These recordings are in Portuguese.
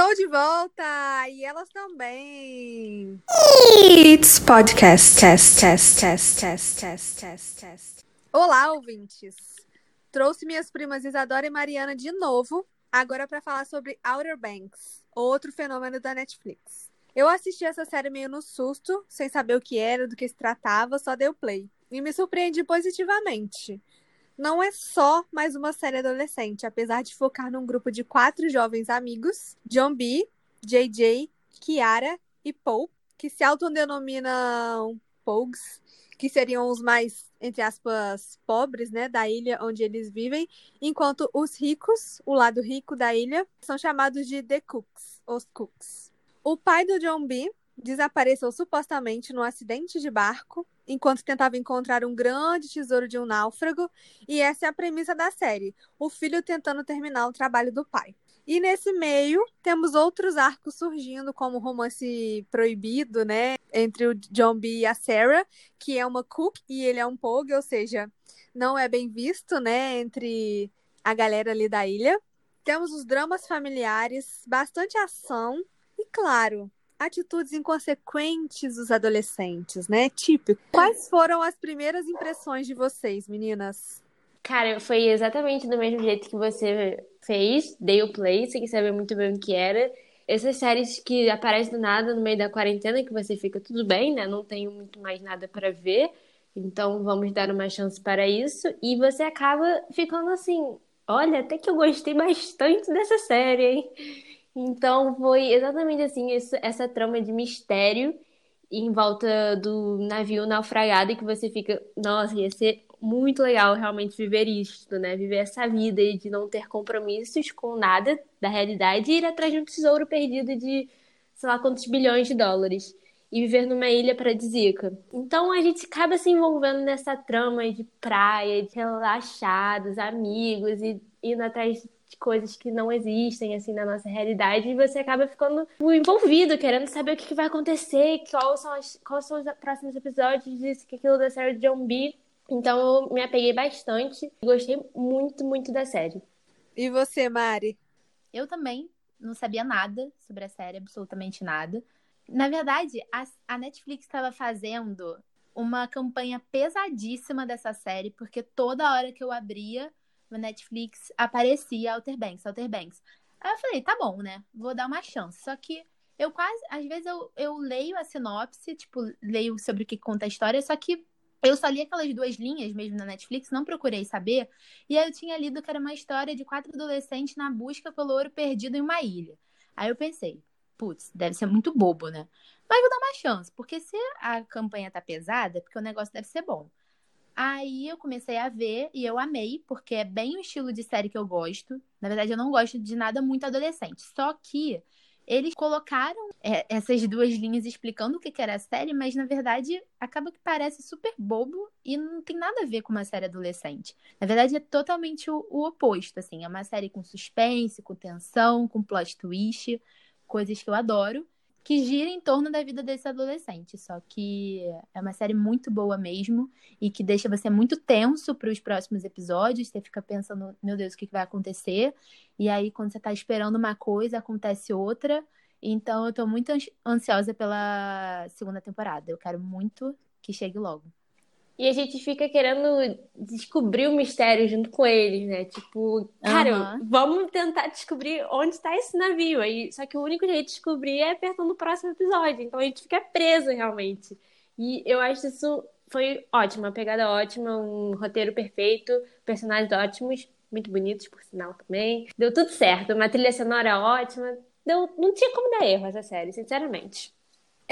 Estou de volta e elas também. It's podcast test test test test test test test. Olá, ouvintes. Trouxe minhas primas Isadora e Mariana de novo, agora para falar sobre Outer Banks, outro fenômeno da Netflix. Eu assisti essa série meio no susto, sem saber o que era, do que se tratava, só dei o play. E me surpreendi positivamente não é só mais uma série adolescente, apesar de focar num grupo de quatro jovens amigos, John B, JJ, Kiara e Paul, que se autodenominam Pogues, que seriam os mais, entre aspas, pobres, né, da ilha onde eles vivem, enquanto os ricos, o lado rico da ilha, são chamados de The Cooks, os Cooks. O pai do John B desapareceu supostamente num acidente de barco enquanto tentava encontrar um grande tesouro de um náufrago, e essa é a premissa da série: o filho tentando terminar o trabalho do pai. E nesse meio, temos outros arcos surgindo, como o romance proibido, né? Entre o John B e a Sarah, que é uma cook e ele é um pogue, ou seja, não é bem visto, né? Entre a galera ali da ilha. Temos os dramas familiares, bastante ação e, claro, atitudes inconsequentes dos adolescentes, né? Típico. Quais foram as primeiras impressões de vocês, meninas? Cara, foi exatamente do mesmo jeito que você fez, dei o play, sem saber muito bem o que era. Essas séries que aparecem do nada no meio da quarentena, que você fica tudo bem, né? Não tenho muito mais nada para ver, então vamos dar uma chance para isso. E você acaba ficando assim: olha, até que eu gostei bastante dessa série, hein? Então foi exatamente assim, essa trama de mistério em volta do navio naufragado que você fica, nossa, ia ser muito legal realmente viver isso, né? Viver essa vida e de não ter compromissos com nada da realidade e ir atrás de um tesouro perdido de sei lá quantos bilhões de dólares e viver numa ilha paradisíaca. Então a gente acaba se envolvendo nessa trama de praia, de relaxados, amigos e indo atrás de coisas que não existem assim na nossa realidade e você acaba ficando envolvido, querendo saber o que, vai acontecer, quais são, as, quais são os próximos episódios disso, que aquilo da série de John B. Então eu me apeguei bastante e gostei muito, muito da série. E você, Mari? Eu também não sabia nada sobre a série, absolutamente nada. Na verdade, a, a Netflix estava fazendo uma campanha pesadíssima dessa série, porque toda hora que eu abria no Netflix aparecia Outer Banks, Outer Banks. Aí eu falei, tá bom, né? Vou dar uma chance. Só que eu quase, às vezes eu, eu leio a sinopse, tipo, leio sobre o que conta a história, só que eu só li aquelas duas linhas mesmo na Netflix, não procurei saber. E aí eu tinha lido que era uma história de quatro adolescentes na busca pelo ouro perdido em uma ilha. Aí eu pensei, putz, deve ser muito bobo, né? Mas vou dar uma chance, porque se a campanha tá pesada, é porque o negócio deve ser bom. Aí eu comecei a ver e eu amei, porque é bem o estilo de série que eu gosto. Na verdade, eu não gosto de nada muito adolescente. Só que eles colocaram é, essas duas linhas explicando o que, era a série, mas na verdade acaba que parece super bobo e não tem nada a ver com uma série adolescente. Na verdade, é totalmente o, o oposto, assim. É uma série com suspense, com tensão, com plot twist, coisas que eu adoro que gira em torno da vida desse adolescente. Só que é uma série muito boa mesmo e que deixa você muito tenso para os próximos episódios. Você fica pensando, meu Deus, o que vai acontecer? E aí, quando você está esperando uma coisa, acontece outra. Então, eu estou muito ansiosa pela segunda temporada. Eu quero muito que chegue logo. E a gente fica querendo descobrir o mistério junto com eles, né? Tipo, cara, uhum. vamos tentar descobrir onde está esse navio. Aí, só que o único jeito de descobrir é apertando o próximo episódio. Então a gente fica preso realmente. E eu acho isso foi ótimo, uma pegada ótima, um roteiro perfeito, personagens ótimos, muito bonitos, por sinal também. Deu tudo certo, uma trilha sonora ótima. Deu, não tinha como dar erro essa série, sinceramente.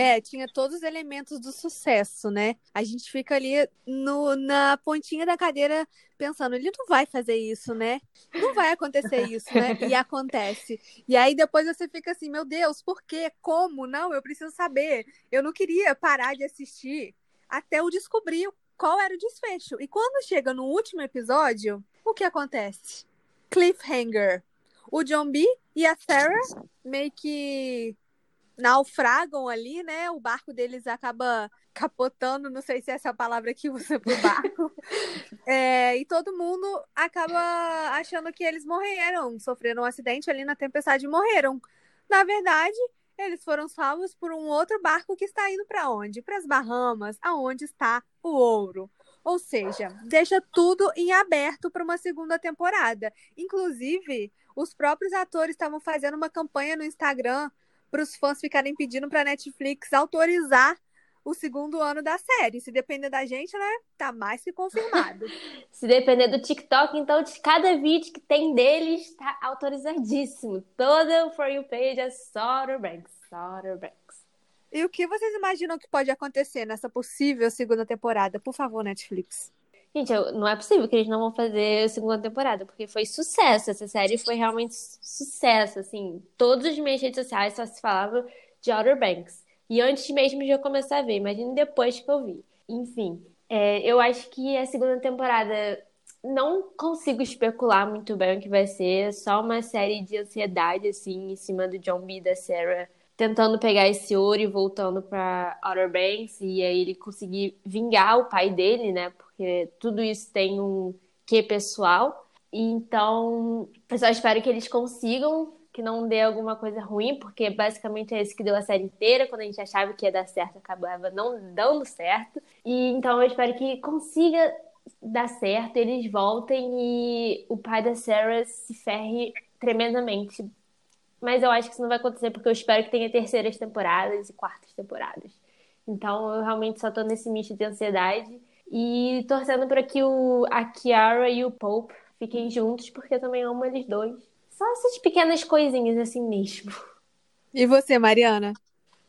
É, tinha todos os elementos do sucesso, né? A gente fica ali no, na pontinha da cadeira pensando, ele não vai fazer isso, né? Não vai acontecer isso, né? E acontece. E aí depois você fica assim, meu Deus, por quê? Como? Não, eu preciso saber. Eu não queria parar de assistir até eu descobrir qual era o desfecho. E quando chega no último episódio, o que acontece? Cliffhanger. O John B e a Sarah meio que naufragam ali, né? O barco deles acaba capotando, não sei se é essa palavra que usa pro barco. é, e todo mundo acaba achando que eles morreram, sofreram um acidente ali na tempestade e morreram. Na verdade, eles foram salvos por um outro barco que está indo para onde? Para as Bahamas, aonde está o ouro. Ou seja, deixa tudo em aberto para uma segunda temporada. Inclusive, os próprios atores estavam fazendo uma campanha no Instagram para os fãs ficarem pedindo para a Netflix autorizar o segundo ano da série. Se depender da gente, né? Tá mais que confirmado. Se depender do TikTok, então, de cada vídeo que tem deles, tá autorizadíssimo. Toda o For You page é Soder Banks. Banks. E o que vocês imaginam que pode acontecer nessa possível segunda temporada? Por favor, Netflix. Gente, não é possível que eles não vão fazer a segunda temporada, porque foi sucesso. Essa série foi realmente sucesso, assim. Todas as minhas redes sociais só se falava de Outer Banks. E antes mesmo de eu começar a ver, imagine depois que eu vi. Enfim, é, eu acho que a segunda temporada não consigo especular muito bem o que vai ser. É só uma série de ansiedade, assim, em cima do John B. da Sarah tentando pegar esse ouro e voltando para Outer Banks e aí ele conseguir vingar o pai dele, né? Porque tudo isso tem um quê pessoal. Então, eu só espero que eles consigam que não dê alguma coisa ruim, porque basicamente é isso que deu a série inteira. Quando a gente achava que ia dar certo, acabava não dando certo. E então eu espero que consiga dar certo, eles voltem e o pai da Sarah se ferre tremendamente. Mas eu acho que isso não vai acontecer porque eu espero que tenha terceiras temporadas e quartas temporadas. Então eu realmente só tô nesse misto de ansiedade e torcendo para que o, a Kiara e o Pope fiquem juntos, porque eu também amo eles dois. Só essas pequenas coisinhas assim mesmo. E você, Mariana?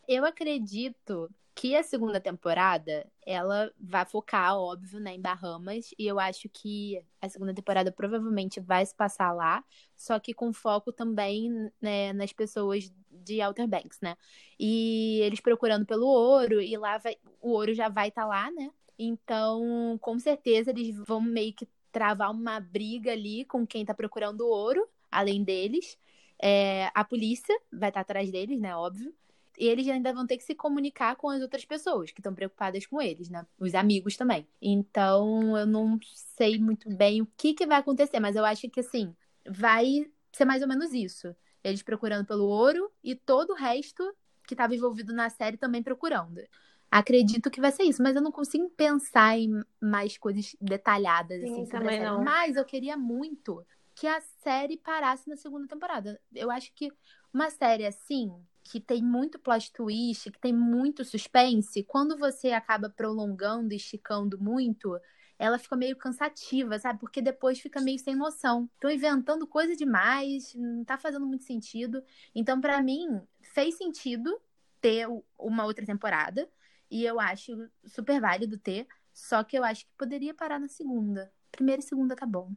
Eu acredito que a segunda temporada ela vai focar, óbvio, né, em Bahamas. E eu acho que a segunda temporada provavelmente vai se passar lá, só que com foco também né, nas pessoas de Outer Banks, né? E eles procurando pelo ouro, e lá vai, o ouro já vai estar tá lá, né? Então, com certeza, eles vão meio que travar uma briga ali com quem tá procurando ouro além deles. É, a polícia vai estar atrás deles, né? Óbvio. E eles ainda vão ter que se comunicar com as outras pessoas que estão preocupadas com eles, né? Os amigos também. Então, eu não sei muito bem o que, que vai acontecer, mas eu acho que, assim, vai ser mais ou menos isso. Eles procurando pelo ouro e todo o resto que estava envolvido na série também procurando. Acredito que vai ser isso, mas eu não consigo pensar em mais coisas detalhadas Sim, assim. Mas eu queria muito que a série parasse na segunda temporada. Eu acho que uma série assim, que tem muito plot twist, que tem muito suspense, quando você acaba prolongando e esticando muito, ela fica meio cansativa, sabe? Porque depois fica meio sem noção. Tô inventando coisa demais, não tá fazendo muito sentido. Então, para mim, fez sentido ter uma outra temporada. E eu acho super válido ter. Só que eu acho que poderia parar na segunda. Primeira e segunda tá bom.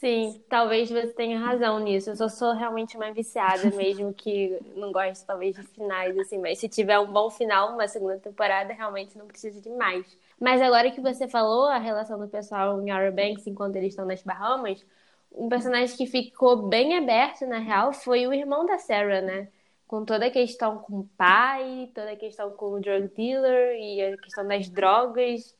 Sim, talvez você tenha razão nisso. Eu só sou realmente uma viciada, mesmo que não gosto, talvez, de finais, assim. Mas se tiver um bom final, uma segunda temporada, realmente não precisa de mais. Mas agora que você falou a relação do pessoal em Outer Banks enquanto eles estão nas Bahamas, um personagem que ficou bem aberto, na real, foi o irmão da Sarah, né? Com toda a questão com o pai, toda a questão com o drug dealer e a questão das drogas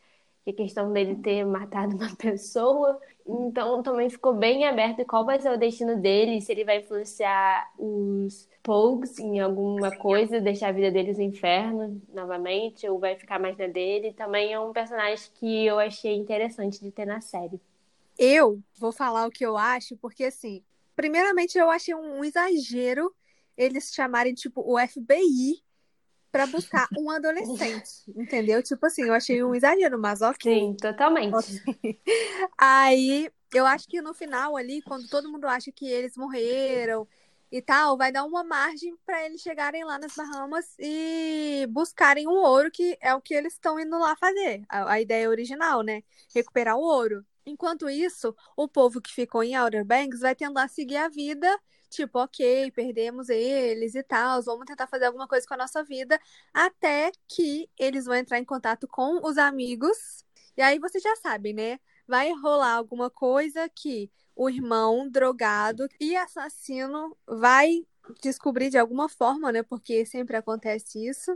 que a questão dele ter matado uma pessoa. Então também ficou bem aberto qual vai ser o destino dele, se ele vai influenciar os Pogues em alguma coisa, deixar a vida deles no inferno novamente, ou vai ficar mais na dele. Também é um personagem que eu achei interessante de ter na série. Eu vou falar o que eu acho, porque assim, primeiramente eu achei um exagero eles chamarem, tipo, o FBI para buscar um adolescente, entendeu? Tipo assim, eu achei um exagero, mas ok. Sim, totalmente. Aí, eu acho que no final ali, quando todo mundo acha que eles morreram e tal, vai dar uma margem para eles chegarem lá nas Bahamas e buscarem o ouro, que é o que eles estão indo lá fazer. A, a ideia original, né? Recuperar o ouro. Enquanto isso, o povo que ficou em Outer Banks vai tentar seguir a vida tipo, ok, perdemos eles e tal, vamos tentar fazer alguma coisa com a nossa vida, até que eles vão entrar em contato com os amigos. E aí você já sabe, né? Vai rolar alguma coisa que o irmão drogado e assassino vai descobrir de alguma forma, né? Porque sempre acontece isso.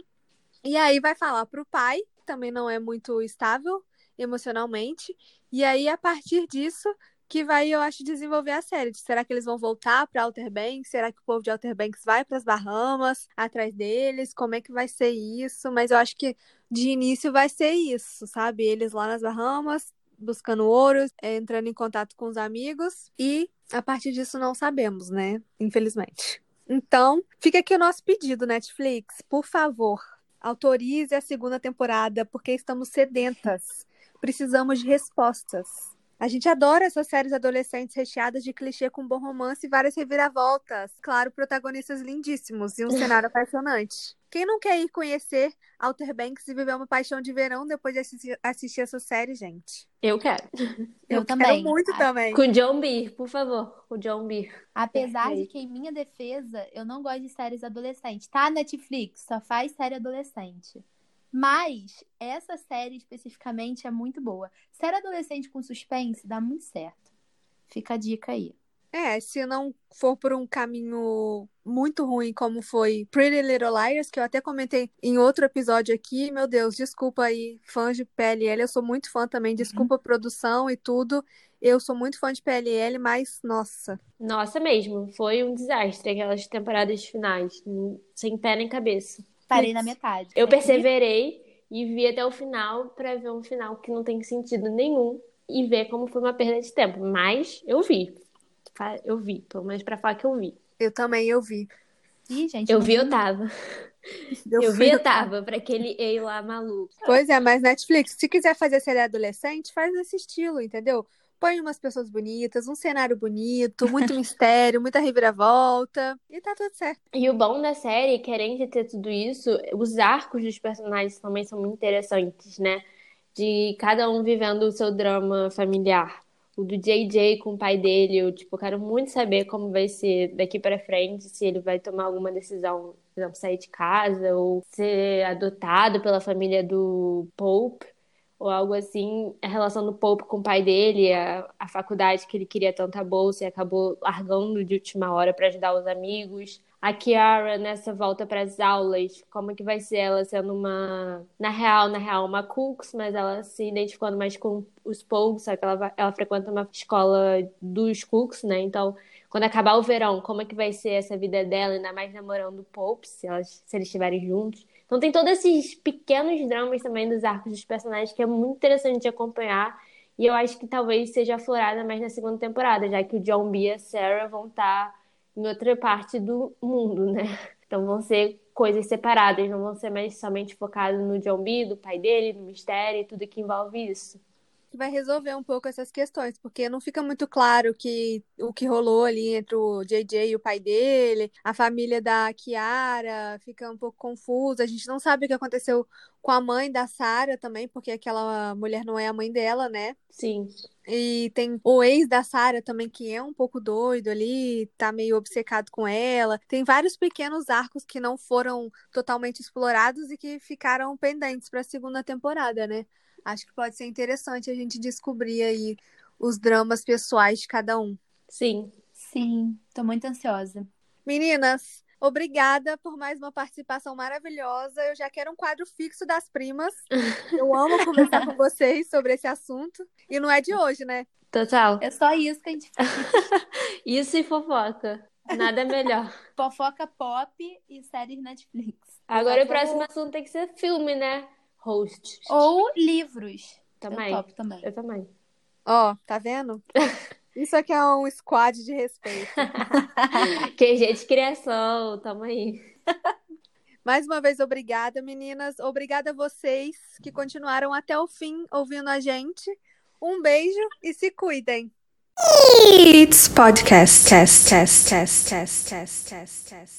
E aí vai falar pro pai, também não é muito estável emocionalmente. E aí, a partir disso, que vai, eu acho, desenvolver a série. Será que eles vão voltar para Outer Banks? Será que o povo de Outer Banks vai para as Bahamas atrás deles? Como é que vai ser isso? Mas eu acho que de início vai ser isso, sabe? Eles lá nas Bahamas buscando ouro, é, entrando em contato com os amigos e a partir disso não sabemos, né? Infelizmente. Então, fica aqui o nosso pedido, Netflix, por favor, autorize a segunda temporada, porque estamos sedentas. Precisamos de respostas. A gente adora essas séries adolescentes recheadas de clichê com bom romance e várias reviravoltas. Claro, protagonistas lindíssimos e um cenário apaixonante. Quem não quer ir conhecer Outer Banks e viver uma paixão de verão depois de assistir, assistir essa série, gente? Eu quero. Eu, Eu quero também. muito também. Com o John Beer, por favor. Com o John Beer. Apesar de que, em minha defesa, eu não gosto de séries adolescentes. Tá, Netflix, só faz série adolescente. Mas essa série especificamente é muito boa. Série adolescente com suspense dá muito certo. Fica a dica aí. É, se não for por um caminho muito ruim, como foi Pretty Little Liars, que eu até comentei em outro episódio aqui, meu Deus, desculpa aí, fãs de PLL, eu sou muito fã também, desculpa a produção e tudo, eu sou muito fã de PLL, mas, nossa, Nossa, mesmo. Foi um desastre aquelas temporadas finais. Sem pé nem cabeça. Parei na metade. Eu E- perseverei e vi até o final pra ver um final que não tem sentido nenhum e ver como foi uma perda de tempo. Mas eu vi. Eu vi, pelo menos pra falar que eu vi. eu também, eu vi. Ih, gente, Eu vi, eu tava. Eu fui- vi, eu tava. Pra aquele ei lá maluco. Pois é, mas Netflix, se quiser fazer série adolescente, faz nesse estilo, entendeu? Põe umas pessoas bonitas, um cenário bonito, muito mistério, muita reviravolta, e tá tudo certo. E o bom da série, querendo ter tudo isso, os arcos dos personagens também são muito interessantes, né? De cada um vivendo o seu drama familiar. O do JJ com o pai dele, eu, tipo, quero muito saber como vai ser daqui pra frente, se ele vai tomar alguma decisão, por exemplo, sair de casa ou ser adotado pela família do Pope, ou algo assim. A relação do Pope com o pai dele, a, a faculdade que ele queria tanta bolsa e acabou largando de última hora pra ajudar os amigos. A Kiara nessa volta para as aulas, como que vai ser ela sendo uma, na real, na real, uma Cooks, mas ela se identificando mais com os Pogues, só que ela, ela frequenta uma escola dos Cooks, né? Então, quando acabar o verão, como é que vai ser essa vida dela, ainda mais namorando o Pope, se, elas, se eles estiverem juntos. Então tem todos esses pequenos dramas também dos arcos dos personagens que é muito interessante de acompanhar. E eu acho que talvez seja aflorada mais na segunda temporada, já que o John B e a Sarah vão estar em outra parte do mundo, né? Então vão ser coisas separadas, não vão ser mais somente focados no John B, do pai dele, no mistério e tudo que envolve isso. Que vai resolver um pouco essas questões, porque não fica muito claro que o que rolou ali entre o JJ e o pai dele, a família da Kiara fica um pouco confusa, a gente não sabe o que aconteceu com a mãe da Sarah também, porque aquela mulher não é a mãe dela, né? Sim. E tem o ex da Sarah também, que é um pouco doido ali, tá meio obcecado com ela. Tem vários pequenos arcos que não foram totalmente explorados e que ficaram pendentes para a segunda temporada, né? Acho que pode ser interessante a gente descobrir aí os dramas pessoais de cada um. Sim. Sim, tô muito ansiosa. Meninas, obrigada por mais uma participação maravilhosa. Eu já quero um quadro fixo das primas. Eu amo conversar com vocês sobre esse assunto. E não é de hoje, né? Total. É só isso que a gente faz. Isso e fofoca. Nada melhor. Fofoca pop e séries Netflix. Agora o Vamos- próximo assunto tem que ser filme, né? Host. Ou livros. Também. Eu topo também. Eu também. Ó, tá vendo? Isso aqui é um squad de respeito. QG de criação, tamo aí. Mais uma vez, obrigada, meninas. Obrigada a vocês que continuaram até o fim ouvindo a gente. Um beijo e se cuidem. It's podcast test test test test test test test.